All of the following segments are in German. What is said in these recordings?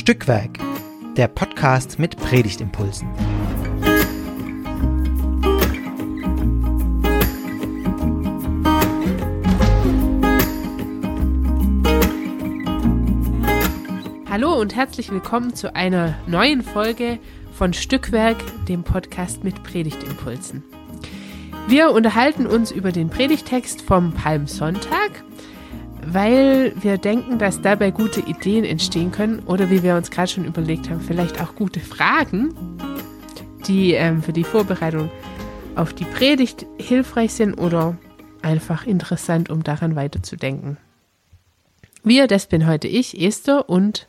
Stückwerk, der Podcast mit Predigtimpulsen. Hallo und herzlich willkommen zu einer neuen Folge von Stückwerk, dem Podcast mit Predigtimpulsen. Wir unterhalten uns über den Predigtext vom Palmsonntag weil wir denken, dass dabei gute Ideen entstehen können oder wie wir uns gerade schon überlegt haben, vielleicht auch gute Fragen, die ähm, für die Vorbereitung auf die Predigt hilfreich sind oder einfach interessant, um daran weiterzudenken. Wir, das bin heute ich, Esther und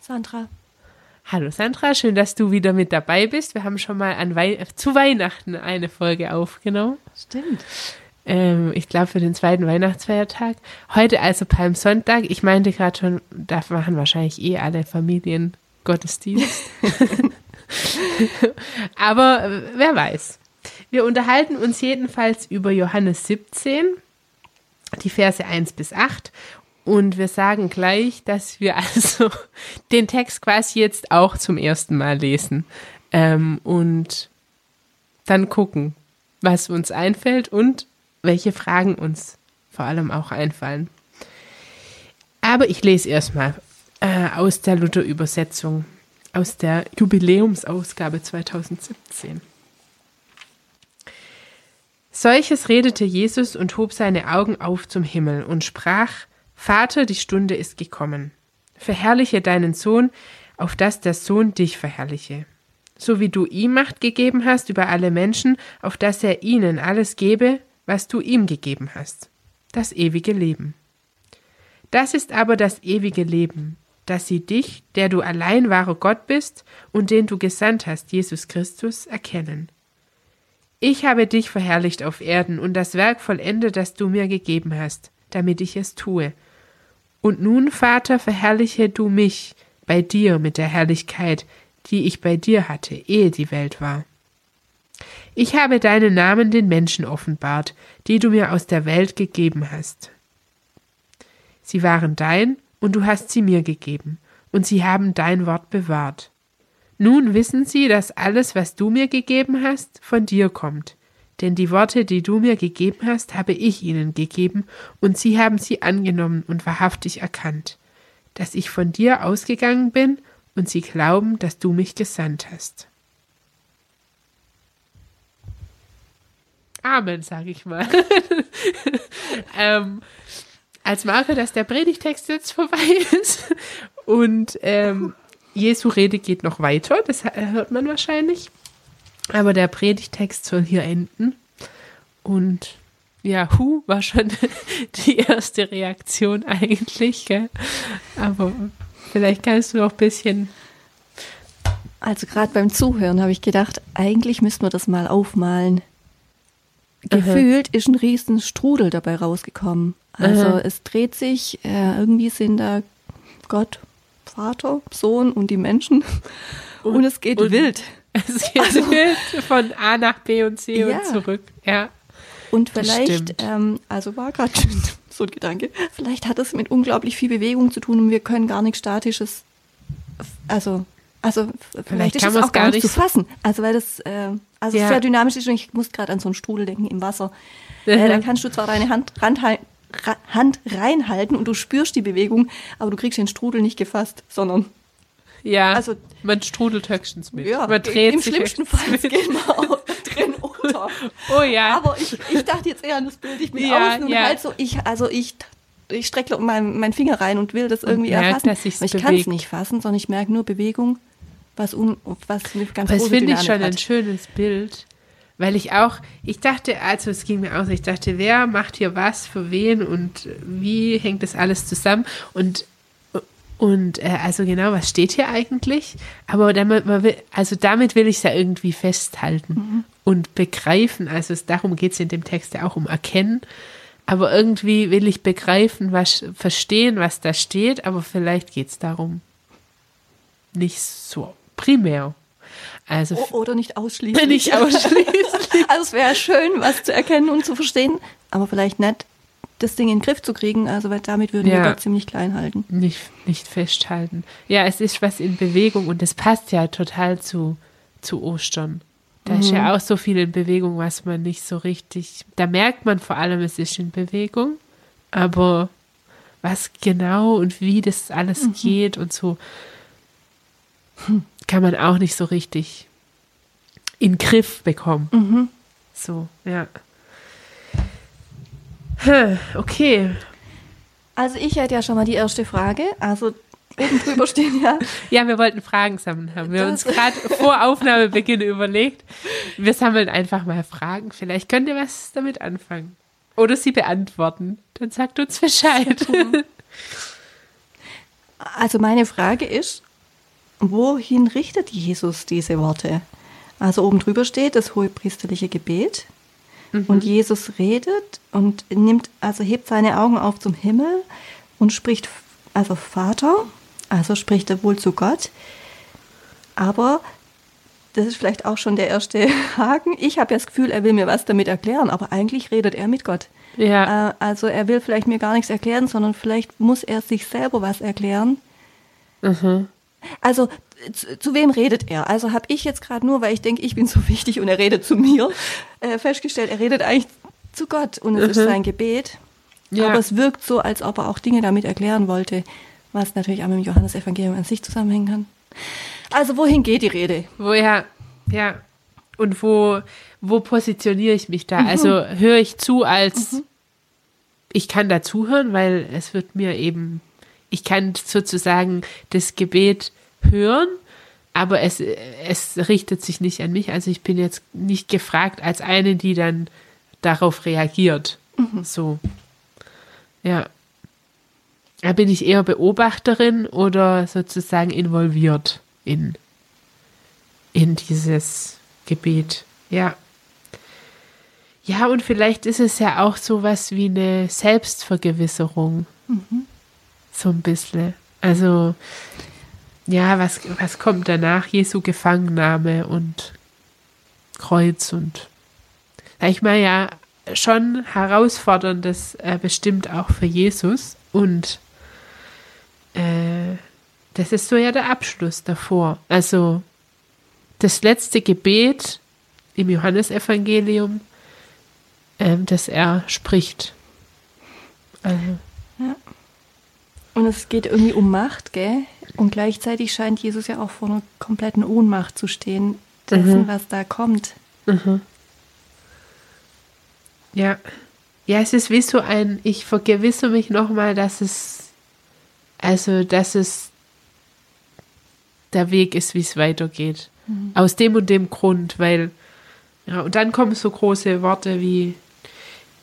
Sandra. Hallo Sandra, schön, dass du wieder mit dabei bist. Wir haben schon mal Wei zu Weihnachten eine Folge aufgenommen. Stimmt ähm, ich glaube, für den zweiten Weihnachtsfeiertag. Heute also Palmsonntag. Ich meinte gerade schon, da machen wahrscheinlich eh alle Familien Gottesdienst. Aber äh, wer weiß. Wir unterhalten uns jedenfalls über Johannes 17, die Verse 1 bis 8. Und wir sagen gleich, dass wir also den Text quasi jetzt auch zum ersten Mal lesen. Ähm, und dann gucken, was uns einfällt und welche Fragen uns vor allem auch einfallen. Aber ich lese erstmal äh, aus der Luther-Übersetzung, aus der Jubiläumsausgabe 2017. Solches redete Jesus und hob seine Augen auf zum Himmel und sprach, Vater, die Stunde ist gekommen. Verherrliche deinen Sohn, auf dass der Sohn dich verherrliche. So wie du ihm Macht gegeben hast über alle Menschen, auf dass er ihnen alles gebe, was du ihm gegeben hast, das ewige Leben. Das ist aber das ewige Leben, dass sie dich, der du allein wahrer Gott bist und den du gesandt hast, Jesus Christus, erkennen. Ich habe dich verherrlicht auf Erden und das Werk vollendet, das du mir gegeben hast, damit ich es tue. Und nun, Vater, verherrliche du mich bei dir mit der Herrlichkeit, die ich bei dir hatte, ehe die Welt war. Ich habe deinen Namen den Menschen offenbart, die du mir aus der Welt gegeben hast. Sie waren dein, und du hast sie mir gegeben, und sie haben dein Wort bewahrt. Nun wissen sie, dass alles, was du mir gegeben hast, von dir kommt. Denn die Worte, die du mir gegeben hast, habe ich ihnen gegeben, und sie haben sie angenommen und wahrhaftig erkannt, dass ich von dir ausgegangen bin, und sie glauben, dass du mich gesandt hast. Amen, sage ich mal. ähm, als Marke, dass der Predigtext jetzt vorbei ist. Und ähm, Jesu Rede geht noch weiter, das hört man wahrscheinlich. Aber der Predigtext soll hier enden. Und ja, Hu war schon die erste Reaktion eigentlich. Gell? Aber vielleicht kannst du noch ein bisschen. Also gerade beim Zuhören habe ich gedacht, eigentlich müssten wir das mal aufmalen gefühlt ist ein riesen Strudel dabei rausgekommen. Also Aha. es dreht sich, äh, irgendwie sind da Gott, Vater, Sohn und die Menschen und, und es geht und wild. Es geht also, wild von A nach B und C ja. und zurück. Ja. Und vielleicht, ähm, also war gerade so ein Gedanke, vielleicht hat es mit unglaublich viel Bewegung zu tun und wir können gar nichts Statisches, also also vielleicht, vielleicht ist es auch gar nicht zu fassen. Also weil das äh, also ja. sehr dynamisch ist und ich muss gerade an so einen Strudel denken im Wasser. Äh, da kannst du zwar deine Hand, Hand, Hand reinhalten und du spürst die Bewegung, aber du kriegst den Strudel nicht gefasst, sondern ja, also man strudelt höchstens mit. Ja, man dreht im schlimmsten Fall geht man auch drin unter. Oh ja. Aber ich, ich dachte jetzt eher an das Bild, ich bin ja, außen und ja. halt so, ich, also ich ich strecke meinen mein Finger rein und will das irgendwie merkt, erfassen. ich kann es nicht fassen, sondern ich merke nur Bewegung was, un, was eine ganz Das finde ich schon hat. ein schönes Bild. Weil ich auch, ich dachte, also es ging mir aus, ich dachte, wer macht hier was für wen und wie hängt das alles zusammen? Und, und äh, also genau, was steht hier eigentlich? Aber damit, will, also damit will ich es ja irgendwie festhalten mhm. und begreifen. Also es, darum geht es in dem Text ja auch um Erkennen. Aber irgendwie will ich begreifen, was, verstehen, was da steht, aber vielleicht geht es darum nicht so primär. Also oder nicht ausschließlich. Nicht ausschließlich. also es wäre schön, was zu erkennen und zu verstehen, aber vielleicht nicht das Ding in den Griff zu kriegen. Also weil damit würden ja. wir Gott ziemlich klein halten. Nicht, nicht festhalten. Ja, es ist was in Bewegung und das passt ja total zu, zu Ostern. Da mhm. ist ja mhm. auch so viel in Bewegung, was man nicht so richtig. Da merkt man vor allem, es ist in Bewegung, aber was genau und wie das alles mhm. geht und so, kann man auch nicht so richtig in den Griff bekommen. Mhm. So, ja. Okay. Also ich hätte ja schon mal die erste Frage. Also oben drüber stehen ja. Ja, wir wollten Fragen sammeln, haben wir uns gerade vor Aufnahmebeginn überlegt. Wir sammeln einfach mal Fragen. Vielleicht könnt ihr was damit anfangen. Oder sie beantworten. Dann sagt uns Bescheid. Also meine Frage ist, wohin richtet Jesus diese Worte? Also oben drüber steht das hohe priesterliche Gebet. Mhm. Und Jesus redet und nimmt, also hebt seine Augen auf zum Himmel und spricht, also Vater, also spricht er wohl zu Gott. Aber das ist vielleicht auch schon der erste Haken. Ich habe ja das Gefühl, er will mir was damit erklären, aber eigentlich redet er mit Gott. Ja. Äh, also er will vielleicht mir gar nichts erklären, sondern vielleicht muss er sich selber was erklären. Mhm. Also zu, zu, wem redet er? Also habe ich jetzt gerade nur, weil ich denke, ich bin so wichtig und er redet zu mir, äh, festgestellt, er redet eigentlich zu Gott und es mhm. ist sein Gebet. Ja. Aber es wirkt so, als ob er auch Dinge damit erklären wollte, was natürlich auch mit dem Johannesevangelium an sich zusammenhängen kann. Also wohin geht die Rede? Woher, ja. Und wo, wo positioniere ich mich da? Mhm. Also höre ich zu als, mhm. ich kann da zuhören, weil es wird mir eben, ich kann sozusagen das Gebet hören, aber es, es richtet sich nicht an mich. Also ich bin jetzt nicht gefragt als eine, die dann darauf reagiert. Mhm. So. Ja. Da bin ich eher Beobachterin oder sozusagen involviert in, in dieses Gebet. Ja. Ja, und vielleicht ist es ja auch so was wie eine Selbstvergewisserung. Mhm. So ein bisschen. Also, ja, was, was kommt danach? Jesu Gefangennahme und Kreuz und ich mal ja schon herausforderndes äh, bestimmt auch für Jesus und äh, das ist so ja der Abschluss davor. Also das letzte Gebet im Johannesevangelium, äh, das er spricht. Also. Und es geht irgendwie um Macht, gell? Und gleichzeitig scheint Jesus ja auch vor einer kompletten Ohnmacht zu stehen, dessen, mhm. was da kommt. Mhm. Ja. Ja, es ist wie so ein, ich vergewisse mich nochmal, dass es, also, dass es der Weg ist, wie es weitergeht. Mhm. Aus dem und dem Grund, weil, ja, und dann kommen so große Worte wie,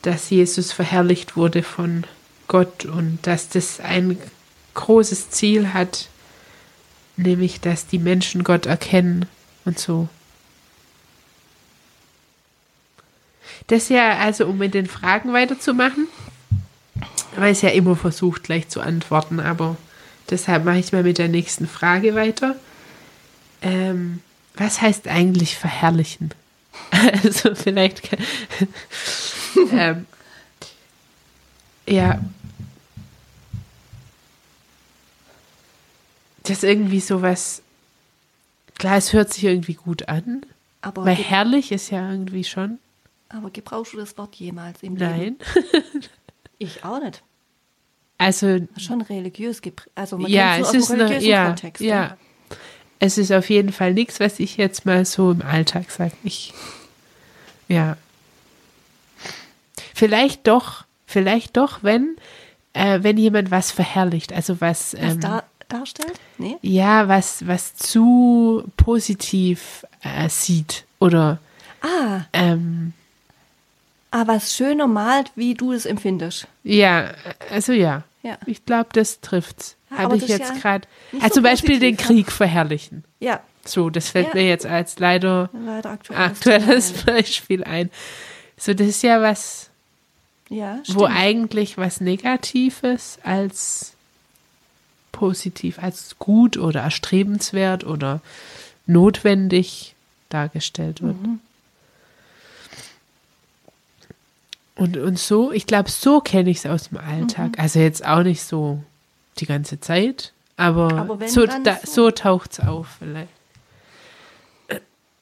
dass Jesus verherrlicht wurde von Gott und dass das ein großes Ziel hat, nämlich dass die Menschen Gott erkennen und so. Das ja, also um mit den Fragen weiterzumachen, weil es ja immer versucht, gleich zu antworten, aber deshalb mache ich mal mit der nächsten Frage weiter. Ähm, was heißt eigentlich verherrlichen? Also vielleicht ähm, ja, das irgendwie sowas. Klar, es hört sich irgendwie gut an. Aber weil herrlich ist ja irgendwie schon. Aber gebrauchst du das Wort jemals im Nein. Leben? Nein. ich auch nicht. Also schon religiös also man ja, es ist eine, ja, Kontext, ja. ja. Es ist auf jeden Fall nichts, was ich jetzt mal so im Alltag sage. Ich ja. Vielleicht doch, vielleicht doch, wenn äh, wenn jemand was verherrlicht, also was, was ähm, da, darstellt? Nee? Ja, was, was zu positiv äh, sieht oder. Ah. Ähm, ah, was schöner malt, wie du es empfindest. Ja, also ja. ja. Ich glaube, das trifft's. Ja, Habe ich jetzt ja gerade. Also so zum Beispiel den Krieg verherrlichen. Ja. So, das fällt mir jetzt als leider, leider aktuelles, aktuelles Beispiel ein. So, das ist ja was, ja, wo eigentlich was Negatives als positiv als gut oder erstrebenswert oder notwendig dargestellt wird. Mhm. Und, und so, ich glaube, so kenne ich es aus dem Alltag. Mhm. Also jetzt auch nicht so die ganze Zeit, aber, aber so, da, so. so taucht es auf vielleicht.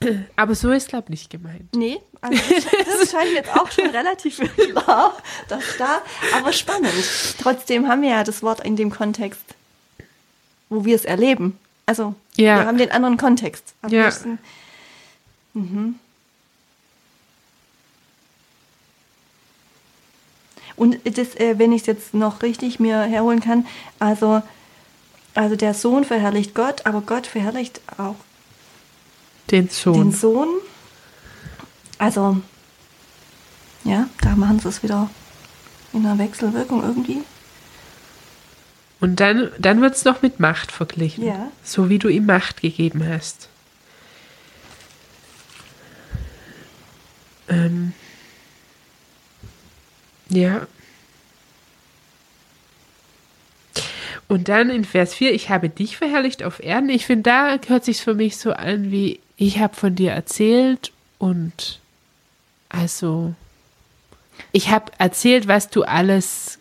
Aber so ist, glaube ich, nicht gemeint. Nee, also das scheint jetzt auch schon relativ klar, dass da, aber spannend. Trotzdem haben wir ja das Wort in dem Kontext, wo wir es erleben. Also, ja. wir haben den anderen Kontext. Ja. Mhm. Und das, äh, wenn ich es jetzt noch richtig mir herholen kann, also, also der Sohn verherrlicht Gott, aber Gott verherrlicht auch den Sohn. Den Sohn. Also, ja, da machen sie es wieder in einer Wechselwirkung irgendwie. Und dann, dann wird es noch mit Macht verglichen. Ja. So wie du ihm Macht gegeben hast. Ähm, ja. Und dann in Vers 4, ich habe dich verherrlicht auf Erden. Ich finde, da hört sich für mich so an wie, ich habe von dir erzählt und also, ich habe erzählt, was du alles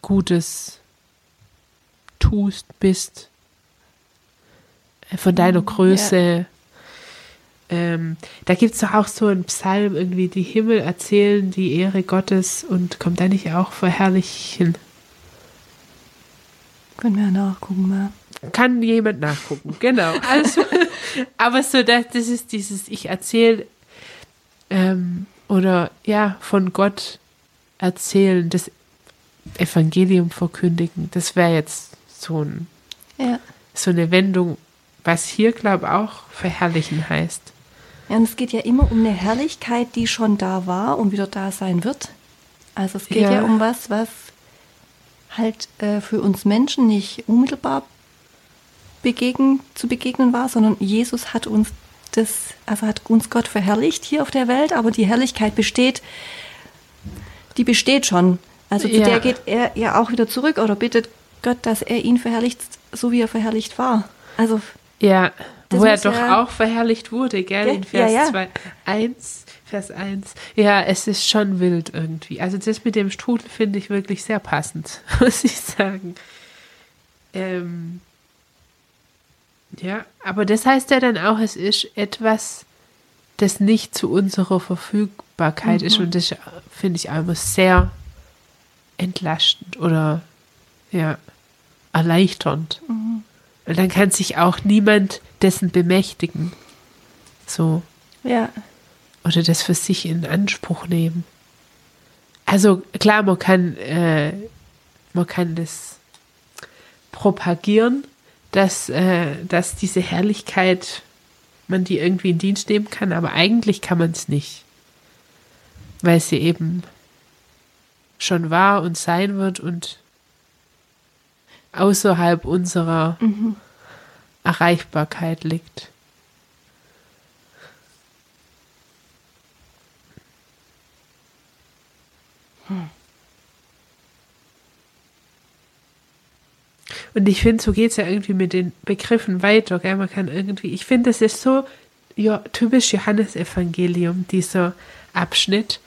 Gutes tust, bist, äh, von deiner mhm, Größe. Ja. Ähm, da gibt es doch auch so einen Psalm, irgendwie die Himmel erzählen die Ehre Gottes und kommt da nicht auch verherrlichen? Können wir nachgucken mal. Kann jemand nachgucken, genau. Also, aber so, das, das ist dieses, ich erzähle ähm, oder ja, von Gott erzählen, das Evangelium verkündigen, das wäre jetzt so, ein, ja. so eine Wendung, was hier, glaube ich, auch verherrlichen heißt. Ja, und es geht ja immer um eine Herrlichkeit, die schon da war und wieder da sein wird. Also es geht ja, ja um was, was halt äh, für uns Menschen nicht unmittelbar begegnen, zu begegnen war, sondern Jesus hat uns das, also hat uns Gott verherrlicht hier auf der Welt, aber die Herrlichkeit besteht, die besteht schon. Also zu ja. der geht er ja auch wieder zurück oder bittet Gott, dass er ihn verherrlicht, so wie er verherrlicht war. Also ja, wo er doch ja, auch verherrlicht wurde, gell, in Vers ja, 2, 1, Vers 1. Ja, es ist schon wild irgendwie. Also das mit dem Strudel finde ich wirklich sehr passend, muss ich sagen. Ähm, ja, aber das heißt ja dann auch, es ist etwas, das nicht zu unserer Verfügbarkeit mhm. ist und das finde ich einfach sehr entlastend oder ja, erleichternd. Mhm. Und dann kann sich auch niemand dessen bemächtigen. So. Ja. Oder das für sich in Anspruch nehmen. Also klar, man kann, äh, man kann das propagieren, dass, äh, dass diese Herrlichkeit, man die irgendwie in Dienst nehmen kann, aber eigentlich kann man es nicht. Weil sie eben schon war und sein wird und außerhalb unserer mhm. Erreichbarkeit liegt. Hm. Und ich finde, so geht es ja irgendwie mit den Begriffen weiter. Gell? Man kann irgendwie, ich finde, das ist so ja, typisch Johannesevangelium, dieser Abschnitt.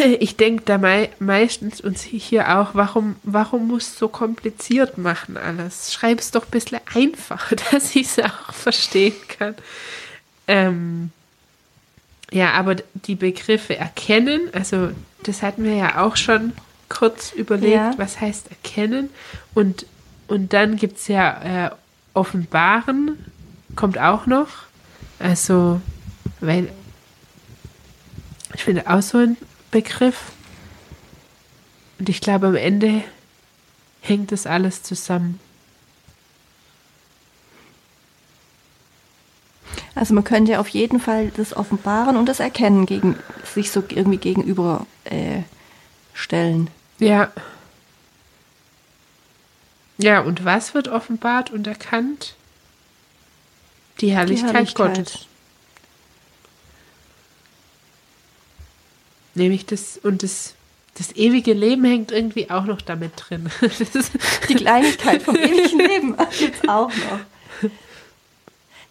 Ich denke da mei meistens uns hier auch, warum, warum muss so kompliziert machen alles? Schreib es doch ein bisschen einfacher, dass ich es auch verstehen kann. Ähm, ja, aber die Begriffe erkennen, also das hatten wir ja auch schon kurz überlegt, ja. was heißt erkennen. Und, und dann gibt es ja äh, offenbaren, kommt auch noch. Also, weil ich finde auch so ein Begriff. Und ich glaube, am Ende hängt das alles zusammen. Also man könnte auf jeden Fall das Offenbaren und das Erkennen gegen sich so irgendwie gegenüber äh, stellen. Ja. Ja, und was wird offenbart und erkannt? Die Herrlichkeit, Die Herrlichkeit. Gottes. Nämlich das, und das, das ewige Leben hängt irgendwie auch noch damit drin. Die Kleinigkeit vom ewigen Leben gibt es auch noch.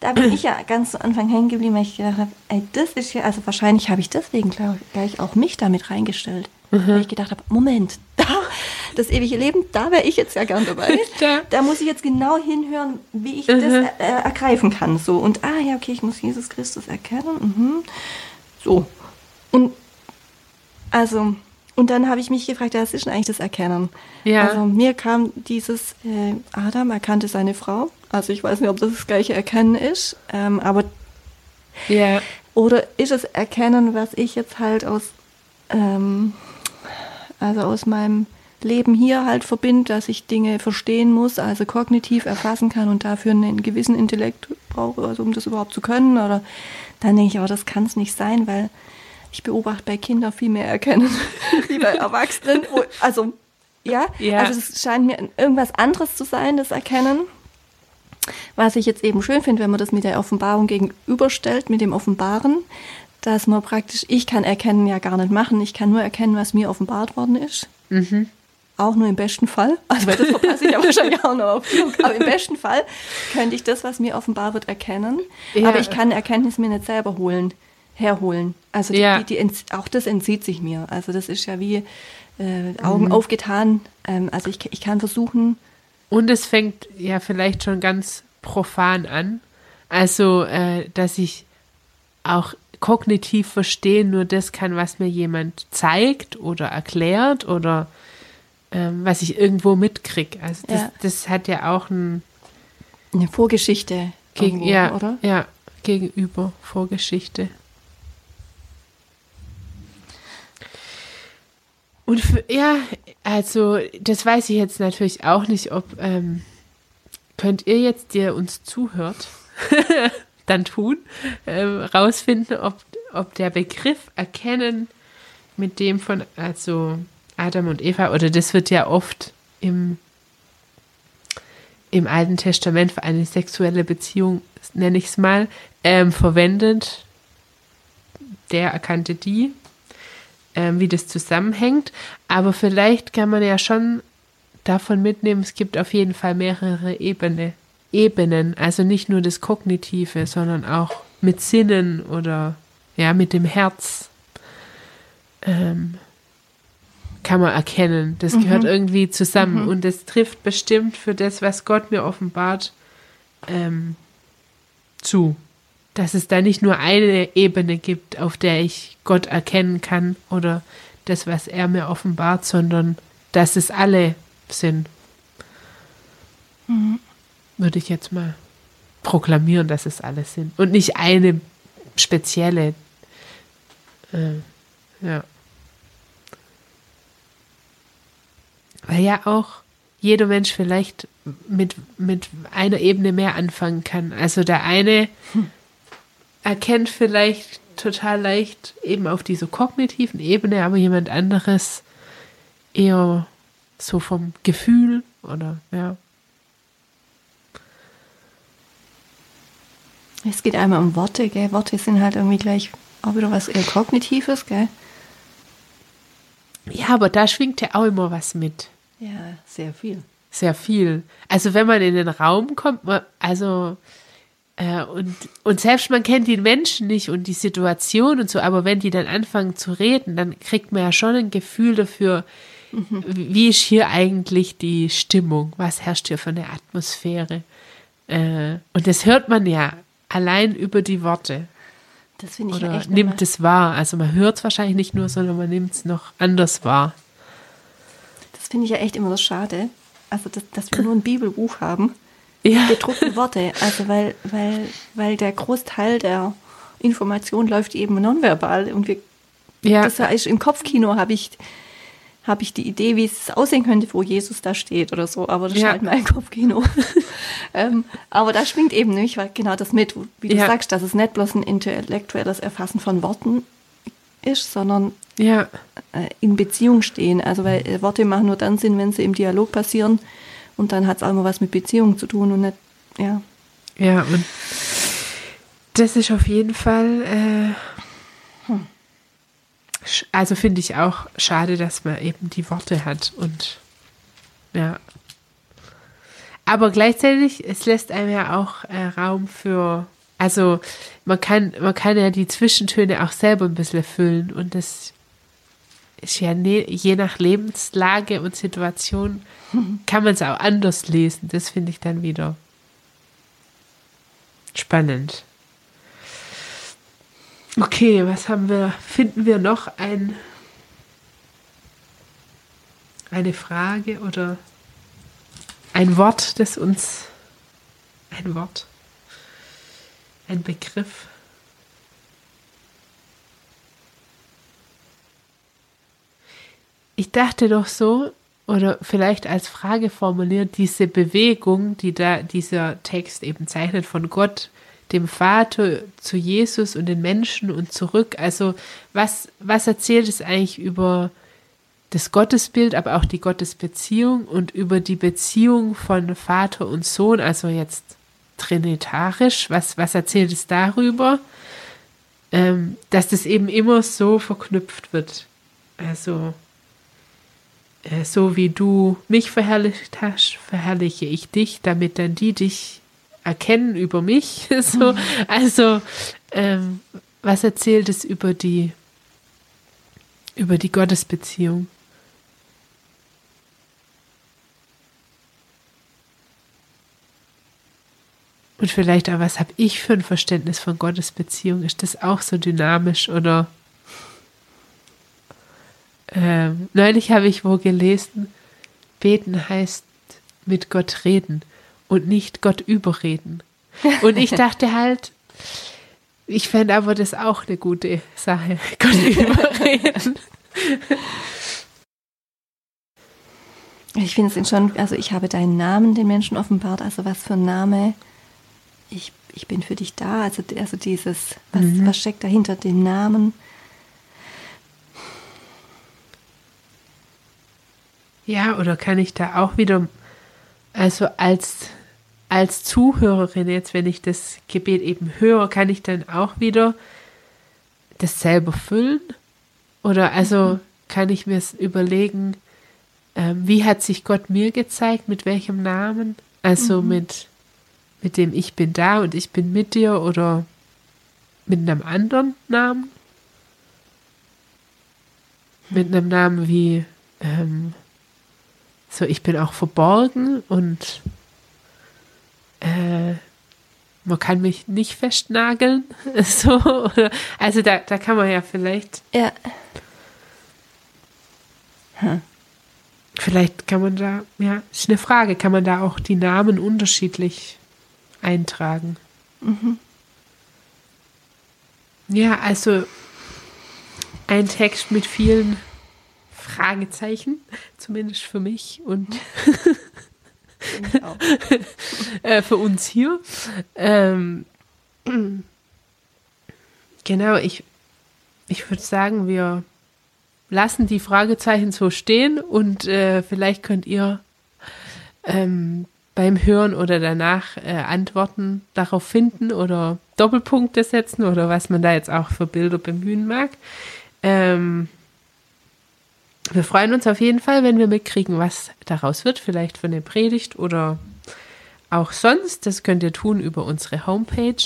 da bin ich ja ganz zu Anfang hängen geblieben, weil ich gedacht habe, ey, das ist ja, also wahrscheinlich habe ich deswegen gleich auch mich damit reingestellt. Mhm. Weil ich gedacht habe, Moment, da, das ewige Leben, da wäre ich jetzt ja gern dabei. da. da. muss ich jetzt genau hinhören, wie ich mhm. das äh, ergreifen kann. So. Und ah ja, okay, ich muss Jesus Christus erkennen. Mhm. So. Und also, und dann habe ich mich gefragt, was ist denn eigentlich das Erkennen? Ja. Also mir kam dieses, äh, Adam erkannte seine Frau. Also ich weiß nicht, ob das das gleiche Erkennen ist, ähm, aber ja. Oder ist es Erkennen, was ich jetzt halt aus, ähm, also aus meinem Leben hier halt verbinde, dass ich Dinge verstehen muss, also kognitiv erfassen kann und dafür einen gewissen Intellekt brauche, also um das überhaupt zu können. Oder dann denke ich, aber das kann es nicht sein, weil ich beobachte bei Kindern viel mehr erkennen wie bei Erwachsenen. Also, ja, ja. also es scheint mir irgendwas anderes zu sein, das Erkennen. Was ich jetzt eben schön finde, wenn man das mit der Offenbarung gegenüberstellt, mit dem Offenbaren, dass man praktisch, ich kann Erkennen ja gar nicht machen, ich kann nur erkennen, was mir offenbart worden ist. Mhm. Auch nur im besten Fall. Also, weil das verpasse ich ja wahrscheinlich auch noch auf Flug. Aber im besten Fall könnte ich das, was mir offenbar wird, erkennen. Ja. Aber ich kann Erkenntnis mir nicht selber holen herholen. Also die, ja. die, die, auch das entzieht sich mir. Also das ist ja wie äh, Augen mhm. aufgetan. Ähm, also ich, ich kann versuchen. Und es fängt ja vielleicht schon ganz profan an. Also, äh, dass ich auch kognitiv verstehen nur das kann, was mir jemand zeigt oder erklärt oder ähm, was ich irgendwo mitkriege. Also das, ja. das hat ja auch ein, eine Vorgeschichte gegen, irgendwo, ja, oder? Ja, gegenüber Vorgeschichte. Und für, ja, also das weiß ich jetzt natürlich auch nicht, ob ähm, könnt ihr jetzt, der uns zuhört, dann tun, ähm, rausfinden, ob, ob der Begriff erkennen mit dem von, also Adam und Eva, oder das wird ja oft im, im Alten Testament für eine sexuelle Beziehung, nenne ich es mal, ähm, verwendet. Der erkannte die ähm, wie das zusammenhängt. Aber vielleicht kann man ja schon davon mitnehmen, es gibt auf jeden Fall mehrere Ebene, Ebenen. Also nicht nur das Kognitive, sondern auch mit Sinnen oder ja, mit dem Herz. Ähm, kann man erkennen. Das mhm. gehört irgendwie zusammen mhm. und es trifft bestimmt für das, was Gott mir offenbart, ähm, zu dass es da nicht nur eine Ebene gibt, auf der ich Gott erkennen kann oder das, was er mir offenbart, sondern dass es alle sind. Mhm. Würde ich jetzt mal proklamieren, dass es alle sind. Und nicht eine spezielle. Äh, ja. Weil ja auch jeder Mensch vielleicht mit, mit einer Ebene mehr anfangen kann. Also der eine hm erkennt vielleicht total leicht eben auf dieser kognitiven Ebene, aber jemand anderes eher so vom Gefühl oder ja. Es geht einmal um Worte, gell? Worte sind halt irgendwie gleich auch wieder was eher Kognitives, gell? Ja, aber da schwingt ja auch immer was mit. Ja, sehr viel. Sehr viel. Also wenn man in den Raum kommt, also äh, und, und selbst man kennt die Menschen nicht und die Situation und so, aber wenn die dann anfangen zu reden, dann kriegt man ja schon ein Gefühl dafür, mhm. wie ist hier eigentlich die Stimmung, was herrscht hier für eine Atmosphäre. Äh, und das hört man ja allein über die Worte. Das finde ich Oder ja echt nimmt es wahr. Also man hört es wahrscheinlich nicht nur, sondern man nimmt es noch anders wahr. Das finde ich ja echt immer so schade. Also, dass, dass wir nur ein Bibelbuch haben ja. gedruckten Worte. Also weil, weil, weil der Großteil der Information läuft eben nonverbal und wir ja. das heißt, im Kopfkino habe ich habe ich die Idee, wie es aussehen könnte, wo Jesus da steht oder so, aber das ja. ist halt mein Kopfkino. ähm, aber da schwingt eben nämlich genau das mit, wie du ja. sagst, dass es nicht bloß ein intellektuelles Erfassen von Worten ist, sondern ja. äh, in Beziehung stehen. Also weil äh, Worte machen nur dann Sinn, wenn sie im Dialog passieren und dann hat es auch immer was mit Beziehungen zu tun und nicht, ja. Ja, und das ist auf jeden Fall, äh, hm. also finde ich auch schade, dass man eben die Worte hat und ja. Aber gleichzeitig, es lässt einem ja auch äh, Raum für Also man kann, man kann ja die Zwischentöne auch selber ein bisschen füllen und das ist ja ne, je nach Lebenslage und Situation kann man es auch anders lesen. Das finde ich dann wieder spannend. Okay, was haben wir? Finden wir noch ein, eine Frage oder ein Wort, das uns ein Wort, ein Begriff. Ich dachte doch so, oder vielleicht als Frage formuliert, diese Bewegung, die da dieser Text eben zeichnet von Gott, dem Vater zu Jesus und den Menschen und zurück. Also was, was erzählt es eigentlich über das Gottesbild, aber auch die Gottesbeziehung und über die Beziehung von Vater und Sohn, also jetzt trinitarisch, was, was erzählt es darüber, ähm, dass das eben immer so verknüpft wird. Also so wie du mich verherrlicht hast, verherrliche ich dich, damit dann die dich erkennen über mich. so, also ähm, was erzählt es über die über die Gottesbeziehung? Und vielleicht auch, was habe ich für ein Verständnis von Gottes Beziehung? Ist das auch so dynamisch oder ähm, neulich habe ich wo gelesen, beten heißt mit Gott reden und nicht Gott überreden. Und ich dachte halt, ich fände aber das auch eine gute Sache, Gott überreden. Ich finde es schon, also ich habe deinen Namen den Menschen offenbart, also was für ein Name, ich, ich bin für dich da, also, also dieses, was, mhm. was steckt dahinter, den Namen, Ja, oder kann ich da auch wieder, also als, als Zuhörerin jetzt, wenn ich das Gebet eben höre, kann ich dann auch wieder das selber füllen? Oder also mhm. kann ich mir überlegen, ähm, wie hat sich Gott mir gezeigt, mit welchem Namen? Also mhm. mit, mit dem Ich bin da und ich bin mit dir oder mit einem anderen Namen? Mit einem Namen wie ähm, so, ich bin auch verborgen und äh, man kann mich nicht festnageln. So, also da, da kann man ja vielleicht. Ja. Hm. Vielleicht kann man da, ja, ist eine Frage, kann man da auch die Namen unterschiedlich eintragen? Mhm. Ja, also ein Text mit vielen Fragezeichen, zumindest für mich und äh, für uns hier. Ähm, genau, ich, ich würde sagen, wir lassen die Fragezeichen so stehen und äh, vielleicht könnt ihr ähm, beim Hören oder danach äh, Antworten darauf finden oder Doppelpunkte setzen oder was man da jetzt auch für Bilder bemühen mag. Ähm, wir freuen uns auf jeden Fall, wenn wir mitkriegen, was daraus wird, vielleicht für eine Predigt oder auch sonst. Das könnt ihr tun über unsere Homepage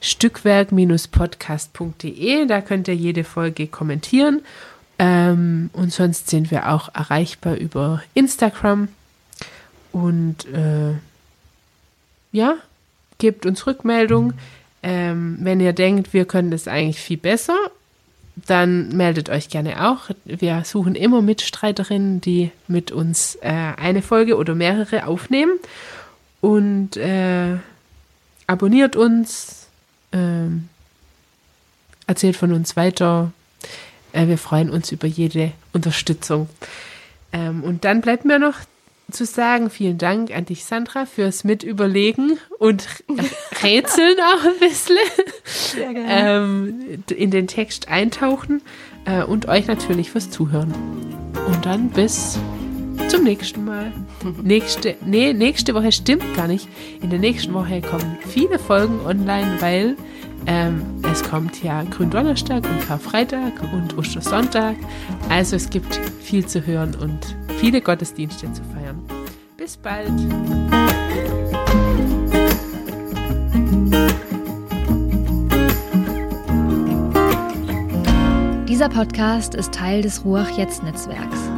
stückwerk-podcast.de. Da könnt ihr jede Folge kommentieren. Ähm, und sonst sind wir auch erreichbar über Instagram. Und äh, ja, gebt uns Rückmeldung. Ähm, wenn ihr denkt, wir können das eigentlich viel besser dann meldet euch gerne auch. Wir suchen immer Mitstreiterinnen, die mit uns äh, eine Folge oder mehrere aufnehmen. Und äh, abonniert uns, äh, erzählt von uns weiter. Äh, wir freuen uns über jede Unterstützung. Ähm, und dann bleibt mir noch zu sagen, vielen Dank an dich, Sandra, fürs Mitüberlegen und Rätseln auch ein bisschen. Sehr gerne. Ähm, in den Text eintauchen äh, und euch natürlich fürs Zuhören. Und dann bis zum nächsten Mal. nächste, nee, nächste Woche stimmt gar nicht. In der nächsten Woche kommen viele Folgen online, weil ähm, es kommt ja Gründonnerstag und Karfreitag und Ostersonntag. Also es gibt viel zu hören und viele Gottesdienste zu feiern. Bis bald. Dieser Podcast ist Teil des Ruach Jetzt Netzwerks.